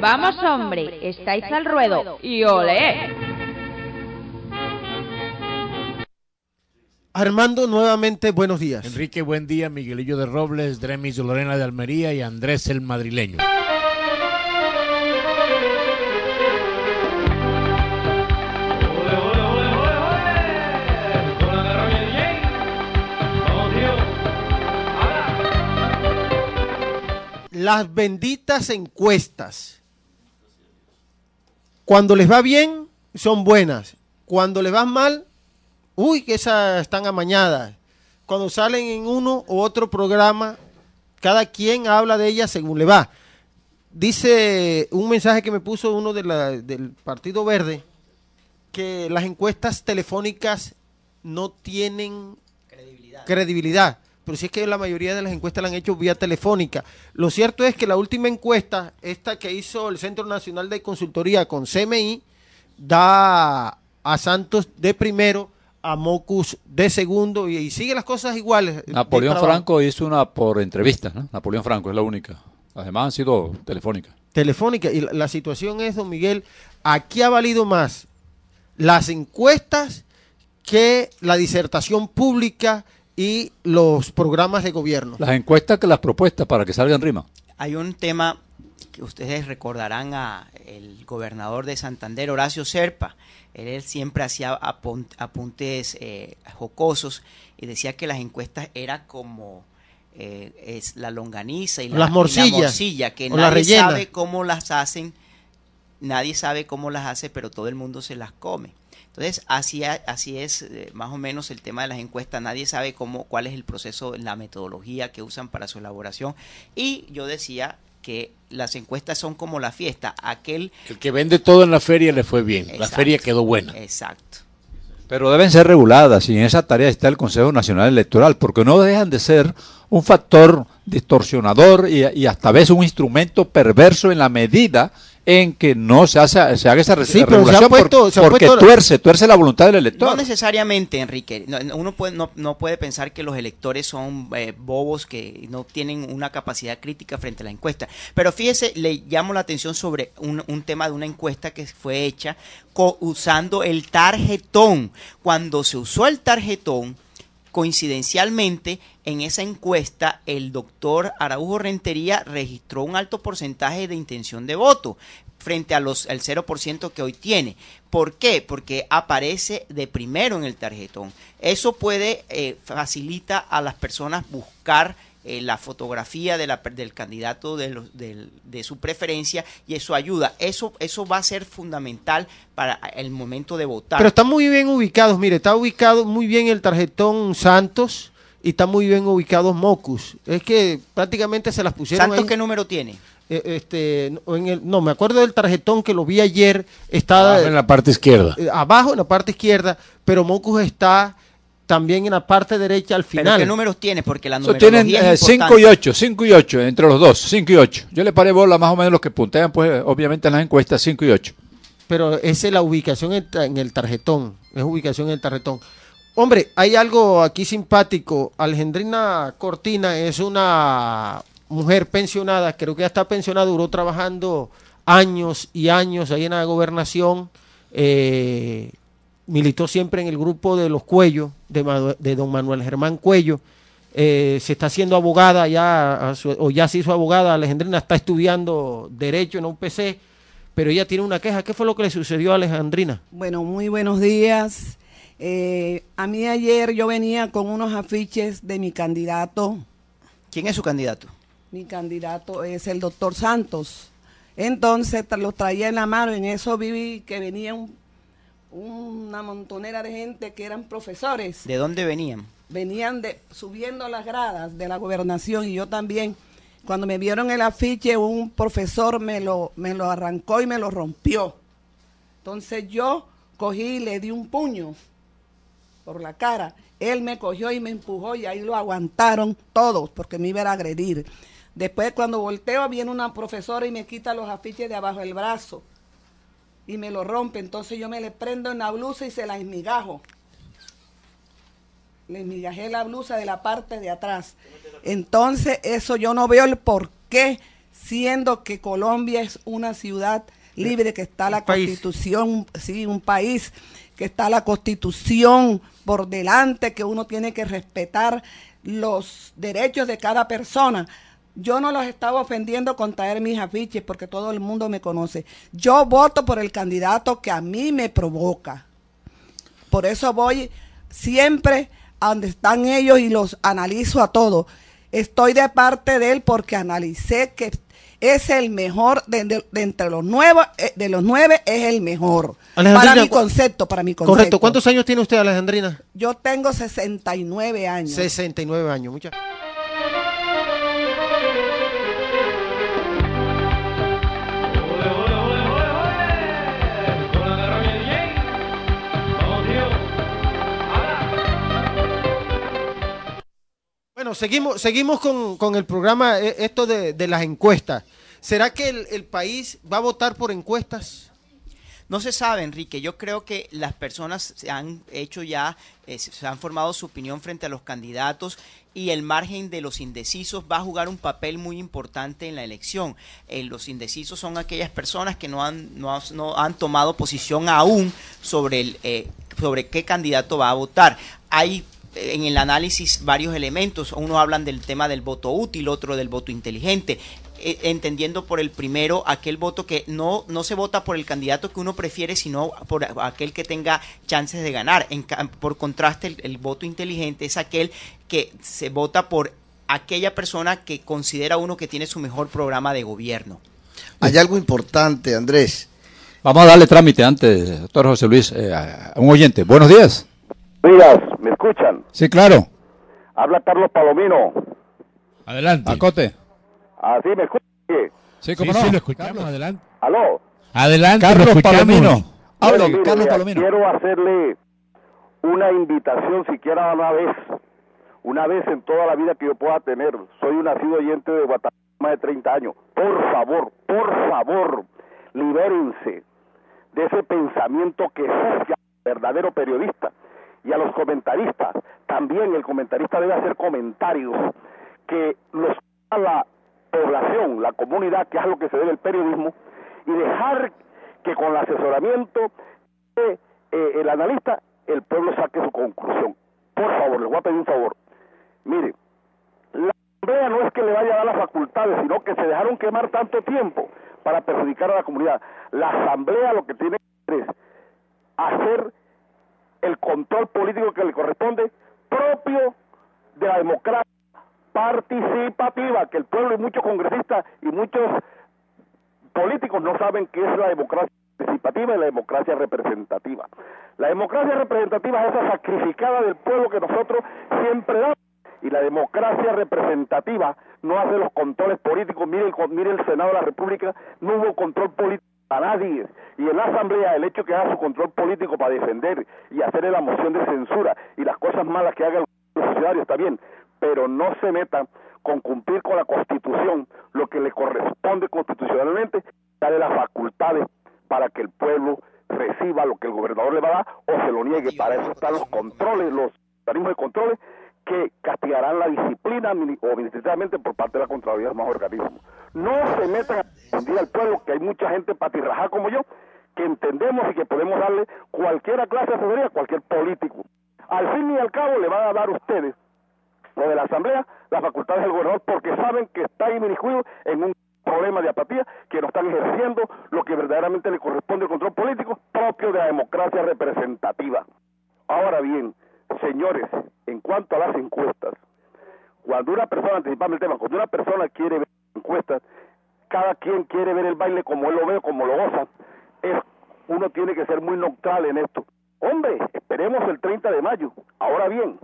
Vamos, hombre, estáis al ruedo. Y ole. Armando, nuevamente buenos días. Enrique, buen día. Miguelillo de Robles, Dremis Lorena de Almería y Andrés el Madrileño. Las benditas encuestas. Cuando les va bien, son buenas. Cuando les va mal, uy, que esas están amañadas. Cuando salen en uno u otro programa, cada quien habla de ellas según le va. Dice un mensaje que me puso uno de la- del Partido Verde, que las encuestas telefónicas no tienen credibilidad. Pero si es que la mayoría de las encuestas la han hecho vía telefónica. Lo cierto es que la última encuesta, esta que hizo el Centro Nacional de Consultoría con CMI, da a Santos de primero, a Mocus de segundo y, y sigue las cosas iguales. de Napoleón. Franco hizo una por entrevista, ¿no? Napoleón Franco es la única. Las demás han sido telefónicas. telefónica. Y la, la situación es, don Miguel, aquí ha valido más las encuestas que la disertación pública y los programas de gobierno. Las encuestas que las propuestas para que salgan rima. Hay un tema que ustedes recordarán a el gobernador de Santander, Horacio Serpa. Él, él siempre hacía apun- apuntes eh, jocosos y decía que las encuestas era como eh, es la longaniza y la, Las y la morcillas, morcilla, que nadie sabe cómo las hacen, nadie sabe cómo las hace, pero todo el mundo se las come. Entonces, así, así es eh, más o menos el tema de las encuestas. Nadie sabe cómo, cuál es el proceso, la metodología que usan para su elaboración. Y yo decía que las encuestas son como la fiesta. Aquel. El que vende todo en la feria le fue bien. La feria quedó buena. Exacto. Pero deben ser reguladas y en esa tarea está el Consejo Nacional Electoral, porque no dejan de ser un factor distorsionador y, y hasta a veces un instrumento perverso en la medida en que no se, hace, se haga esa Sí, pero se regulación ha puesto- por- se ha porque puesto- tuerce, tuerce la voluntad del elector. No necesariamente, Enrique. No, no, uno puede, no, no puede pensar que los electores son eh, bobos que no tienen una capacidad crítica frente a la encuesta. Pero fíjese, le llamo la atención sobre un, un tema de una encuesta que fue hecha co- usando el tarjetón. Cuando se usó el tarjetón, coincidencialmente, en esa encuesta, el doctor Araujo Rentería registró un alto porcentaje de intención de voto frente al 0% que hoy tiene. ¿Por qué? Porque aparece de primero en el tarjetón. Eso puede eh, facilita a las personas buscar eh, la fotografía de la, del candidato de, los- del- de su preferencia y eso ayuda. Eso, eso va a ser fundamental para el momento de votar. Pero están muy bien ubicados, mire, está ubicado muy bien el tarjetón Santos y está muy bien ubicados Mocus. Es que prácticamente se las pusieron ¿Santos ahí. qué número tiene? Eh, este, no, en el- no, me acuerdo del tarjetón que lo vi ayer, está Abajo en la parte izquierda. eh, abajo en la parte izquierda, pero Mocus está también en la parte derecha al ¿Pero final. qué números tiene? Porque la numerología tienen es 5 importante. y 8, 5 y 8, entre los dos, 5 y 8. Yo le paré bola más o menos los que puntean, pues obviamente en las encuestas 5 y 8. pero esa es la ubicación en el tarjetón, es ubicación en el tarjetón. Hombre, hay algo aquí simpático. Alejandrina Cortina es una mujer pensionada, creo que ya está pensionada, duró trabajando años y años ahí en la gobernación, eh, militó siempre en el grupo de los Cuellos, de, don Manuel Germán Cuello, eh, se está haciendo abogada ya, a su- o ya se hizo abogada, Alejandrina está estudiando Derecho en UPC, pero ella tiene una queja. ¿Qué fue lo que le sucedió a Alejandrina? Bueno, muy buenos días. Eh, a mí ayer yo venía con unos afiches de mi candidato. ¿Quién es su candidato? Mi candidato es el doctor Santos. Entonces los traía en la mano. En eso vi que venía un- una montonera de gente que eran profesores ¿De dónde venían? venían de, subiendo las gradas de la gobernación y yo también. Cuando me vieron el afiche, un profesor me lo, me lo arrancó y me lo rompió. Entonces yo cogí y le di un puño por la cara. Él me cogió y me empujó y ahí lo aguantaron todos porque me iba a agredir. Después cuando volteo viene una profesora y me quita los afiches de abajo del brazo y me lo rompe. Entonces yo me le prendo en la blusa y se la esmigajo. Le esmigajé la blusa de la parte de atrás. Entonces eso yo no veo el por qué, siendo que Colombia es una ciudad libre, que está la constitución, sí, un país, que está la constitución por delante, que uno tiene que respetar los derechos de cada persona. Yo no los estaba ofendiendo con traer mis afiches porque todo el mundo me conoce. Yo voto por el candidato que a mí me provoca. Por eso voy siempre a donde están ellos y los analizo a todos. Estoy de parte de él porque analicé que es el mejor de, entre los nueve, eh, de los nueve es el mejor. Para mi concepto, para mi concepto. Correcto. ¿Cuántos años tiene usted, Alejandrina? Yo tengo 69 años. 69 años. Muchas Seguimos, seguimos con, el programa, eh, esto de, las encuestas. ¿Será que el, país va a votar por encuestas? No se sabe, Enrique. Yo creo que las personas se han hecho ya, eh, se han formado su opinión frente a los candidatos y el margen de los indecisos va a jugar un papel muy importante en la elección. Eh, los indecisos son aquellas personas que no han, no, no han tomado posición aún sobre, el, sobre qué candidato va a votar. Hay en el análisis varios elementos. Uno hablan del tema del voto útil, otro del voto inteligente, eh, entendiendo por el primero aquel voto que no, no se vota por el candidato que uno prefiere, sino por aquel que tenga chances de ganar. En, por contraste, el, voto inteligente es aquel que se vota por aquella persona que considera uno que tiene su mejor programa de gobierno. Hay algo importante, Andrés. Vamos a darle trámite antes, doctor José Luis, eh, a un oyente. Buenos días. Días, ¿me escuchan? Sí, claro. Habla Carlos Palomino. Adelante. Acote. Ah, sí, ¿me escuchan? Sí, como no? Sí, lo escuchamos, adelante. ¿Aló? Adelante, Carlos Palomino. Hable, Carlos Palomino. Quiero hacerle una invitación, siquiera una vez, una vez en toda la vida que yo pueda tener. Soy un nacido oyente de Guatemala más de 30 años. Por favor, por favor, libérense de ese pensamiento que es verdadero periodista y a los comentaristas. También el comentarista debe hacer comentarios que los a la población, la comunidad, que es lo que se debe el periodismo, y dejar que con el asesoramiento de eh, el analista el pueblo saque su conclusión. Por favor, les voy a pedir un favor. Mire, la asamblea no es que le vaya a dar las facultades, sino que se dejaron quemar tanto tiempo para perjudicar a la comunidad. La asamblea lo que tiene que hacer es hacer el control político que le corresponde propio de la democracia participativa, que el pueblo y muchos congresistas y muchos políticos no saben qué es la democracia participativa y la democracia representativa. La democracia representativa es esa sacrificada del pueblo que nosotros siempre damos y la democracia representativa no hace los controles políticos. Mire, mire el Senado de la República, no hubo control político a nadie. Y en la Asamblea el hecho que haga su control político para defender y hacer la moción de censura y las cosas malas que hagan los funcionarios está bien, pero no se metan con cumplir con la Constitución lo que le corresponde constitucionalmente, darle las facultades para que el pueblo reciba lo que el gobernador le va a dar o se lo niegue. Para eso están los controles, los organismos de controles que castigarán la disciplina o administrativamente por parte de la Contraloría de los más organismos. No se metan confundir al pueblo, que hay mucha gente patirrajada como yo, que entendemos y que podemos darle cualquier clase de asesoría a cualquier político. Al fin y al cabo le van a dar ustedes, lo de la Asamblea, las facultades del gobernador, porque saben que está inmiscuido en un problema de apatía, que no están ejerciendo lo que verdaderamente le corresponde al control político propio de la democracia representativa. Ahora bien, señores, en cuanto a las encuestas, cuando una persona, anticipando el tema, cuando una persona quiere ver encuestas, cada quien quiere ver el baile como él lo ve, como lo goza, es, uno tiene que ser muy neutral en esto. Hombre, esperemos el 30 de mayo. Ahora bien,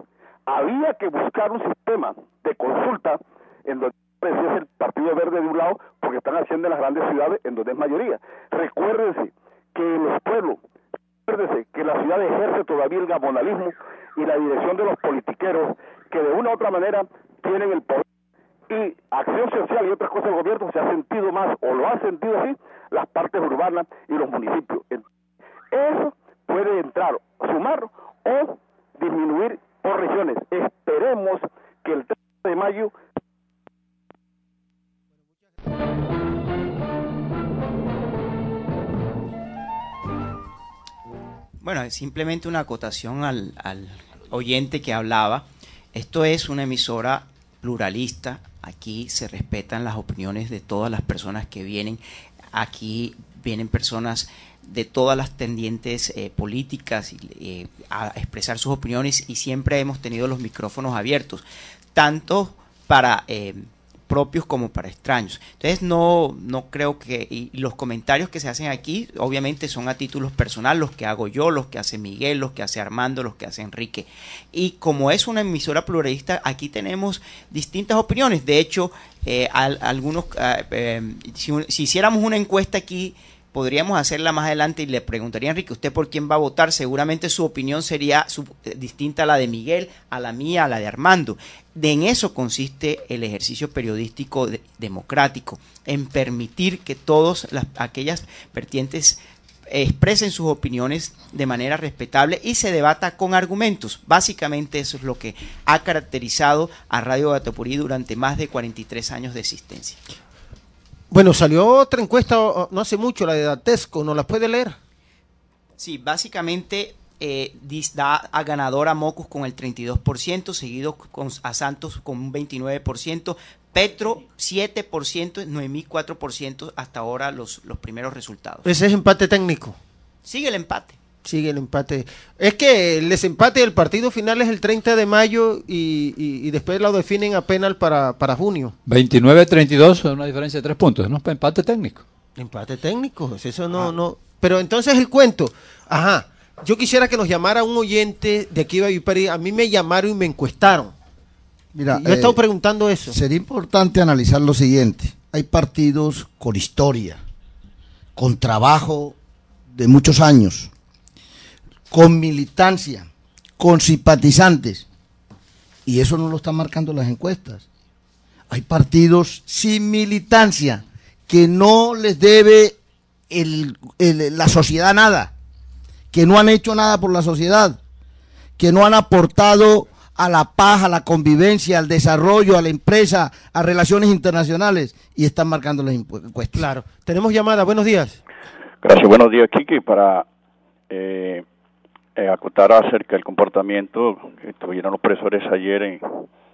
había que buscar un sistema de consulta en donde es el Partido Verde de un lado, porque están haciendo en las grandes ciudades en donde es mayoría. Recuérdense que los pueblos, recuérdense que la ciudad ejerce todavía el gamonalismo y la dirección de los politiqueros que de una u otra manera tienen el poder y acción social y otras cosas del gobierno se ha sentido más o lo ha sentido así las partes urbanas y los municipios. Eso puede entrar, sumar o disminuir por regiones. Esperemos que el 3 de mayo Bueno, simplemente una acotación al, al oyente que hablaba. Esto es una emisora pluralista. Aquí se respetan las opiniones de todas las personas que vienen. Aquí vienen personas de todas las tendientes eh, políticas eh, a expresar sus opiniones y siempre hemos tenido los micrófonos abiertos, tanto para eh, propios como para extraños. Entonces no, no creo que, y los comentarios que se hacen aquí obviamente son a títulos personales, los que hago yo, los que hace Miguel, los que hace Armando, los que hace Enrique. Y como es una emisora pluralista, aquí tenemos distintas opiniones. De hecho, algunos, si, si hiciéramos una encuesta aquí, podríamos hacerla más adelante y le preguntaría Enrique, ¿usted por quién va a votar? Seguramente su opinión sería eh, distinta a la de Miguel, a la mía, a la de Armando. De en eso consiste el ejercicio periodístico democrático, en permitir que todas aquellas vertientes expresen sus opiniones de manera respetable y se debata con argumentos. Básicamente eso es lo que ha caracterizado a Radio Gatopurí durante más de 43 años de existencia. Bueno, salió otra encuesta no hace mucho, la de Datesco, ¿no la puede leer? Sí, básicamente eh, da a ganador a Mocus con el 32%, seguido con, a Santos con un 29%, Petro 7%, Noemí 4% hasta ahora los, los primeros resultados. Ese es empate técnico. Sigue el empate sigue el empate. Es que el desempate del partido final es el 30 de mayo y, después lo definen apenas para, para junio. 29-32 una diferencia de tres puntos, ¿no? Empate técnico. Empate técnico, eso no, ah. no. Pero entonces el cuento, ajá, yo quisiera que nos llamara un oyente de aquí de a mí me llamaron y me encuestaron. Mira, yo he estado eh, preguntando eso. Sería importante analizar lo siguiente. Hay partidos con historia, con trabajo de muchos años, con militancia, con simpatizantes. Y eso no lo están marcando las encuestas. Hay partidos sin militancia que no les debe la sociedad nada, que no han hecho nada por la sociedad, que no han aportado a la paz, a la convivencia, al desarrollo, a la empresa, a relaciones internacionales y están marcando las encuestas. Claro. Tenemos llamada. Buenos días. Gracias. Buenos días, Kiki. Para eh, eh, acotar acerca del comportamiento que tuvieron los profesores ayer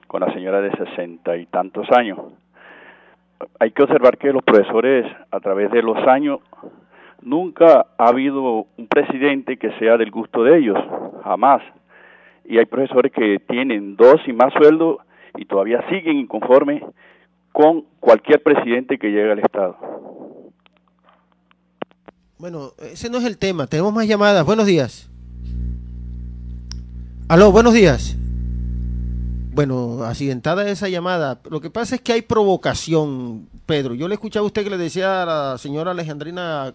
con la señora de sesenta y tantos años. Hay que observar que los profesores a través de los años nunca ha habido un presidente que sea del gusto de ellos, jamás. Y hay profesores que tienen dos y más sueldos y todavía siguen inconformes con cualquier presidente que llegue al Estado. Bueno, ese no es el tema. Tenemos más llamadas. Buenos días. Aló, buenos días. Bueno, accidentada esa llamada. Lo que pasa es que hay provocación, Pedro. Yo le escuchaba a usted que le decía a la señora Alejandrina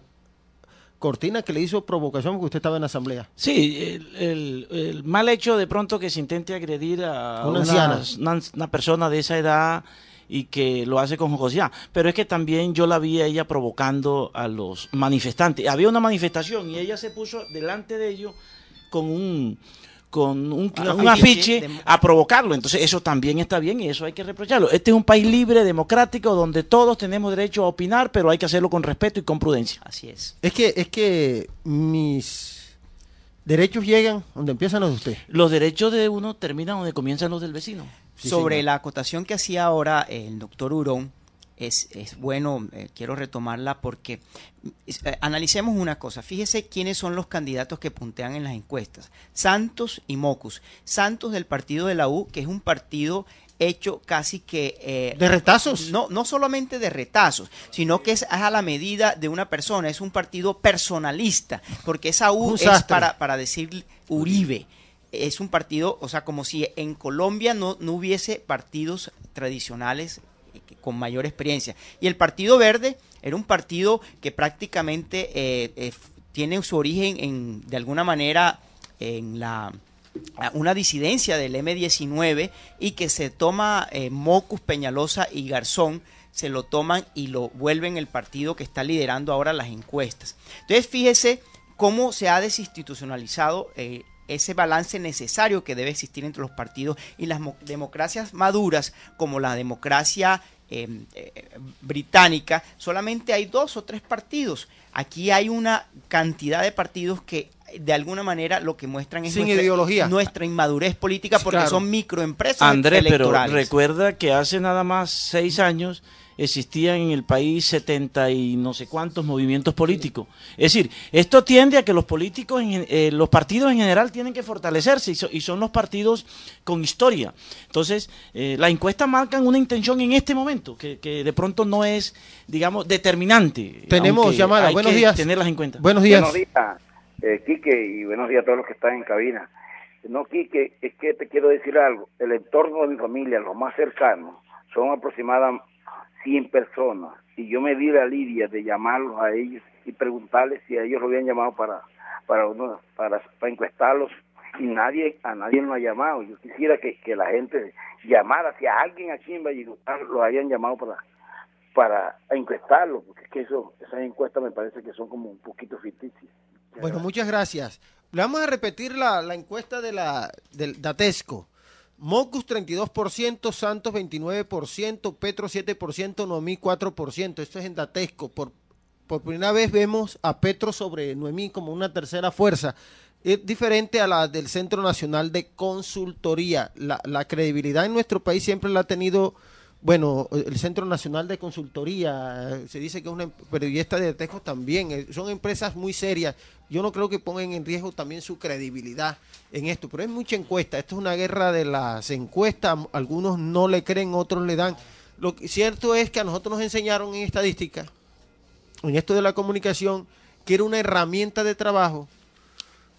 Cortina que le hizo provocación porque usted estaba en la asamblea. Sí, el, mal hecho de pronto que se intente agredir a una, una, persona de esa edad y que lo hace con jocosidad. Pero es que también yo la vi a ella provocando a los manifestantes. Había una manifestación y ella se puso delante de ellos con un con un, afiche a provocarlo. Entonces eso también está bien y eso hay que reprocharlo. Este es un país libre, democrático, donde todos tenemos derecho a opinar, pero hay que hacerlo con respeto y con prudencia. Así es. Es que, es que mis derechos llegan donde empiezan los de usted. Los derechos de uno terminan donde comienzan los del vecino. Sobre la acotación que hacía ahora el doctor Urón, es, es bueno, eh, quiero retomarla porque eh, analicemos una cosa. Fíjese quiénes son los candidatos que puntean en las encuestas. Santos y Mocus. Santos del partido de la U, que es un partido hecho casi que... Eh, ¿De retazos? No, no solamente de retazos, sino que es a la medida de una persona, es un partido personalista, porque esa U es para, para decir Uribe. es un partido, o sea, como si en Colombia no, no hubiese partidos tradicionales con mayor experiencia. Y el Partido Verde era un partido que prácticamente eh, eh, tiene su origen en, de alguna manera en la una disidencia del M19 y que se toma eh, Mocus, Peñalosa y Garzón, se lo toman y lo vuelven el partido que está liderando ahora las encuestas. Entonces fíjese cómo se ha desinstitucionalizado ese balance necesario que debe existir entre los partidos y las democracias maduras como la democracia em, eh, británica, solamente hay dos o tres partidos. Aquí hay una cantidad de partidos que de alguna manera lo que muestran es nuestra, ideología. nuestra inmadurez política porque son microempresas André, pero recuerda que hace nada más seis años existían en el país 70 y no sé cuántos movimientos políticos. Es decir, esto tiende a que los políticos, eh, los partidos en general tienen que fortalecerse y, son los partidos con historia. Entonces, eh, las encuestas marcan una intención en este momento que, de pronto no es, digamos, determinante. Tenemos llamadas. Buenos días. Tenerlas en cuenta. Buenos días. Buenos días, eh, Quique, y buenos días a todos los que están en cabina. No, Quique, es que te quiero decir algo. El entorno de mi familia, los más cercanos, son aproximadamente 100 personas y yo me di la lidia de llamarlos a ellos y preguntarles si a ellos lo habían llamado para para uno, para, encuestarlos y nadie a nadie lo ha llamado. Yo quisiera que, que la gente llamara si a alguien aquí en Valledupar lo hayan llamado para para encuestarlo porque es que eso esas encuestas me parece que son como un poquito ficticias. Bueno muchas gracias. Vamos a repetir la, la encuesta de la del Datesco Mocus 32%, Santos 29%, Petro 7%, Noemí 4%. Esto es en Datesco. Por, por primera vez vemos a Petro sobre Noemí como una tercera fuerza. Es diferente a la del Centro Nacional de Consultoría. La, la credibilidad en nuestro país siempre la ha tenido bueno, el Centro Nacional de Consultoría, eh, se dice que es una, pero y esta de Tejo también, eh, son empresas muy serias. Yo no creo que pongan en riesgo también su credibilidad en esto, pero es mucha encuesta. Esto es una guerra de las encuestas, algunos no le creen, otros le dan. Lo cierto es que a nosotros nos enseñaron en estadística, en esto de la comunicación, que era una herramienta de trabajo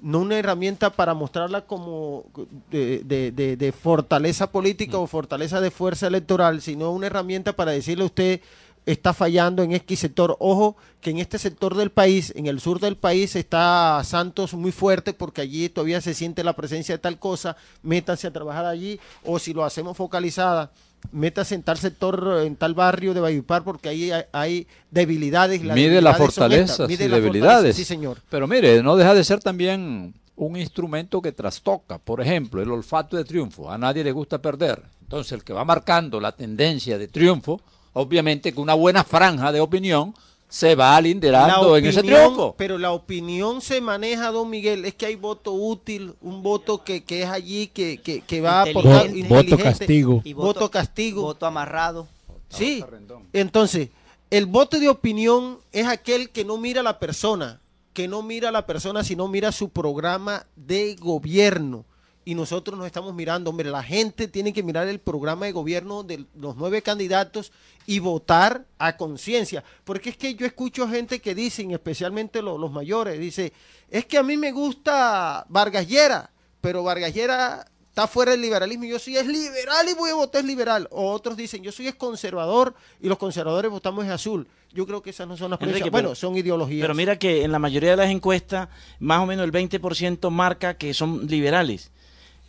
no una herramienta para mostrarla como de, de, fortaleza política o fortaleza de fuerza electoral, sino una herramienta para decirle a usted está fallando en X sector. Ojo que en este sector del país, en el sur del país, está Santos muy fuerte porque allí todavía se siente la presencia de tal cosa, métanse a trabajar allí, o si lo hacemos focalizada métase en tal sector, en tal barrio de Bayupar, porque ahí hay, debilidades. mide las fortalezas y debilidades. sí, señor. Pero mire, no deja de ser también un instrumento que trastoca. Por ejemplo, el olfato de triunfo. A nadie le gusta perder. Entonces, el que va marcando la tendencia de triunfo, obviamente que una buena franja de opinión se va liderando en ese triunfo. Pero la opinión se maneja, don Miguel, es que hay voto útil, un voto que, que es allí, que, que, que va a aportar voto castigo. Y voto, castigo. Voto amarrado. Sí, entonces, el voto de opinión es aquel que no mira a la persona, que no mira a la persona, sino mira su programa de gobierno y nosotros nos estamos mirando. Hombre, la gente tiene que mirar el programa de gobierno de los nueve candidatos y votar a conciencia. Porque es que yo escucho gente que dicen, especialmente los, mayores, dice, es que a mí me gusta Vargas Llera, pero Vargas Llera está fuera del liberalismo y yo soy es liberal y voy a votar liberal. O otros dicen, yo soy es conservador y los conservadores votamos es azul. Yo creo que esas no son las preferencias. Bueno, son ideologías. Pero mira que en la mayoría de las encuestas, más o menos el 20% marca que son liberales.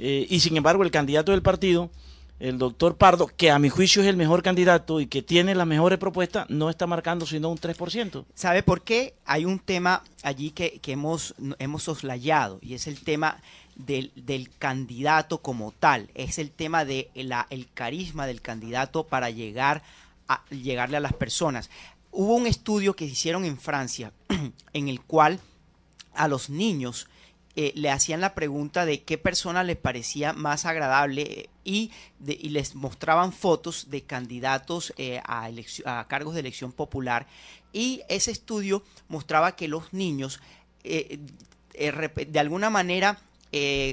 Eh, y sin embargo, el candidato del partido, el doctor Pardo, que a mi juicio es el mejor candidato y que tiene las mejores propuestas, no está marcando sino un 3%. ¿Sabe por qué? Hay un tema allí que, hemos, hemos soslayado y es el tema del, candidato como tal, es el tema de el carisma del candidato para llegar a llegarle a las personas. Hubo un estudio que hicieron en Francia en el cual a los niños eh, le hacían la pregunta de qué persona les parecía más agradable eh, y, les mostraban fotos de candidatos eh, a, a, cargos de elección popular y ese estudio mostraba que los niños de alguna manera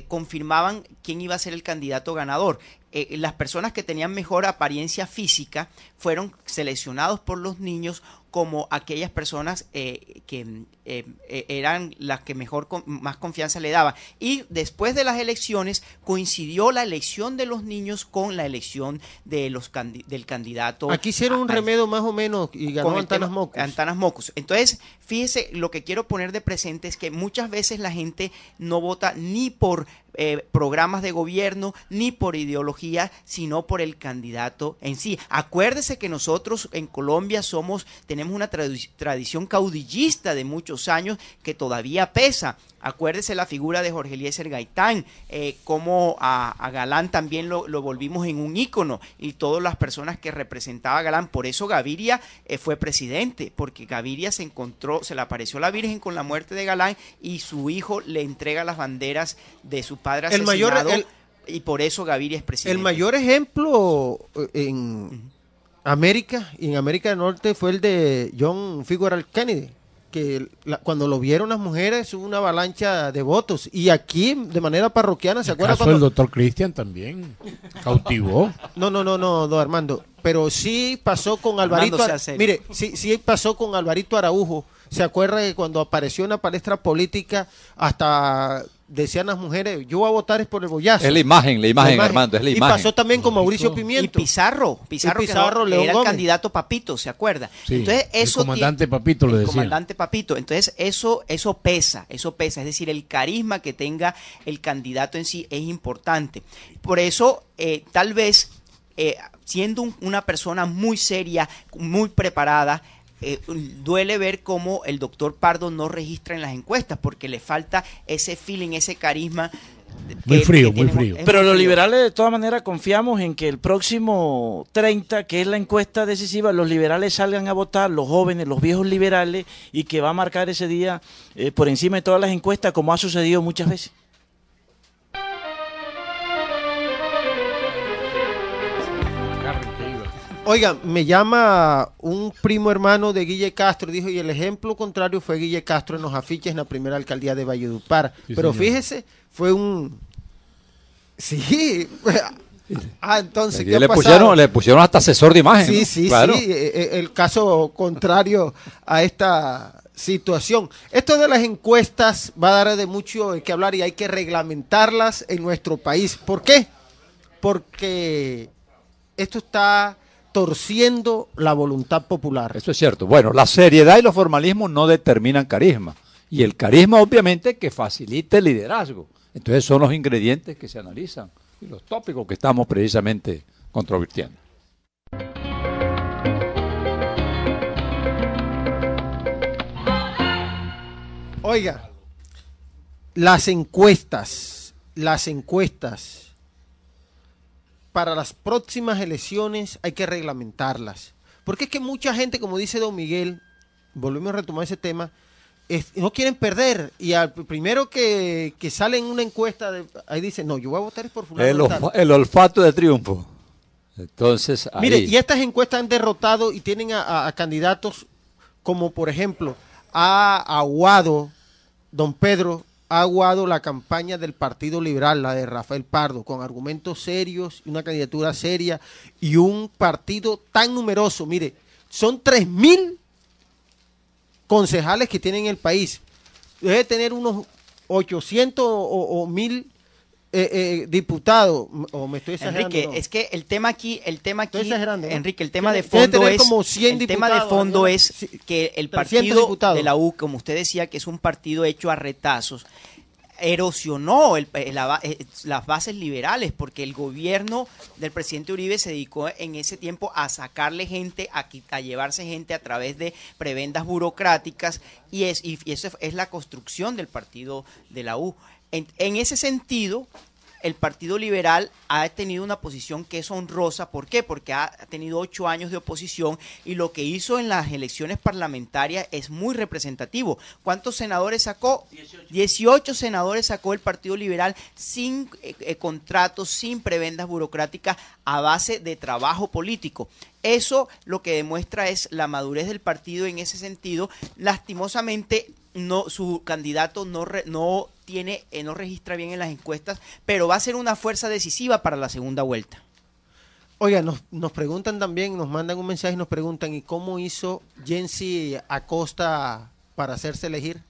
confirmaban quién iba a ser el candidato ganador. las personas que tenían mejor apariencia física fueron seleccionados por los niños como aquellas personas eh, que eh, eh, eran las que mejor más confianza le daban. Y después de las elecciones coincidió la elección de los niños con la elección de los del candidato. Aquí hicieron un remedio más o menos y ganó Antanas Mocos. Antanas Mocos. Entonces, fíjese, lo que quiero poner de presente es que muchas veces la gente no vota ni por eh, programas de gobierno ni por ideología, sino por el candidato en sí. Acuérdese que nosotros en Colombia somos, tenemos una tradición caudillista de muchos años que todavía pesa. Acuérdese la figura de Jorge Eliezer Gaitán, eh, como a, Galán también lo, volvimos en un ícono y todas las personas que representaba a Galán. Por eso Gaviria eh, fue presidente, porque Gaviria se encontró, se le apareció la Virgen con la muerte de Galán y su hijo le entrega las banderas de su padre asesinado. El mayor, y por eso Gaviria es presidente. El mayor ejemplo eh, en América y en América del Norte fue el de John Fitzgerald Kennedy que cuando lo vieron las mujeres hubo una avalancha de votos y aquí de manera parroquiana se acuerda cuando el doctor Cristian también cautivó. No no no no don Armando pero sí pasó con Alvarito mire sí sí pasó con Alvarito Araujo. Se acuerda que cuando apareció en la palestra política hasta decían las mujeres, yo voy a votar es por el bollazo. Es la imagen, la imagen, Armando, es la imagen. Y pasó también con Mauricio Pimiento. Y Pizarro, Pizarro, era el candidato Papito, ¿se acuerda? Entonces eso el comandante Papito lo decía. comandante Papito. Entonces eso, eso pesa, eso pesa. Es decir, el carisma que tenga el candidato en sí es importante. Por eso, eh, tal vez, eh, siendo una persona muy seria, muy preparada, eh, duele ver cómo el doctor Pardo no registra en las encuestas porque le falta ese feeling, ese carisma. muy frío, muy frío. Pero los liberales de todas maneras confiamos en que el próximo 30, que es la encuesta decisiva, los liberales salgan a votar, los jóvenes, los viejos liberales, y que va a marcar ese día eh, por encima de todas las encuestas, como ha sucedido muchas veces. Oiga, me llama un primo hermano de Guille Castro, dijo, y el ejemplo contrario fue Guille Castro en los afiches en la primera alcaldía de Valledupar. Pero fíjese, fue un... Sí, Ah, entonces, ¿qué le, pusieron, le pusieron hasta asesor de imagen. Sí, sí, sí. Eh, eh, el caso contrario a esta situación. Esto de las encuestas va a dar de mucho que hablar y hay que reglamentarlas en nuestro país. ¿Por qué? Porque esto está torciendo la voluntad popular. Eso es cierto. Bueno, la seriedad y los formalismos no determinan carisma. Y el carisma, obviamente, que facilite el liderazgo. Entonces son los ingredientes que se analizan y los tópicos que estamos precisamente controvirtiendo. Oiga, las encuestas, las encuestas para las próximas elecciones hay que reglamentarlas. Porque es que mucha gente, como dice don Miguel, volvemos a retomar ese tema, no quieren perder. Y al primero que, sale en una encuesta, ahí dice, no, yo voy a votar por fulano. El, olfato de triunfo. Entonces, Mire, y estas encuestas han derrotado y tienen a, candidatos como, por ejemplo, a Aguado, don Pedro, ha aguado la campaña del Partido Liberal, la de Rafael Pardo, con argumentos serios una candidatura seria y un partido tan numeroso. Mire, son tres mil concejales que tienen el país. Debe tener unos 800 o, mil eh, eh, diputados. O me estoy exagerando. Enrique, es que el tema aquí, el tema aquí, Enrique, el tema de fondo es, el tema de fondo es que el partido de la U, como usted decía, que es un partido hecho a retazos erosionó el, eh, las bases liberales porque el gobierno del presidente Uribe se dedicó en ese tiempo a sacarle gente, a, a llevarse gente a través de prebendas burocráticas y, es, y, eso es la construcción del partido de la U. en ese sentido, el Partido Liberal ha tenido una posición que es honrosa. ¿Por qué? Porque ha tenido ocho años de oposición y lo que hizo en las elecciones parlamentarias es muy representativo. ¿Cuántos senadores sacó? 18, senadores sacó el Partido Liberal sin eh, eh, contratos, sin prebendas burocráticas, a base de trabajo político. Eso lo que demuestra es la madurez del partido en ese sentido. Lastimosamente, no, su candidato no, no tiene, eh, no registra bien en las encuestas, pero va a ser una fuerza decisiva para la segunda vuelta. Oiga, nos, nos preguntan también, nos mandan un mensaje y nos preguntan, ¿y cómo hizo Jensi Acosta para hacerse elegir?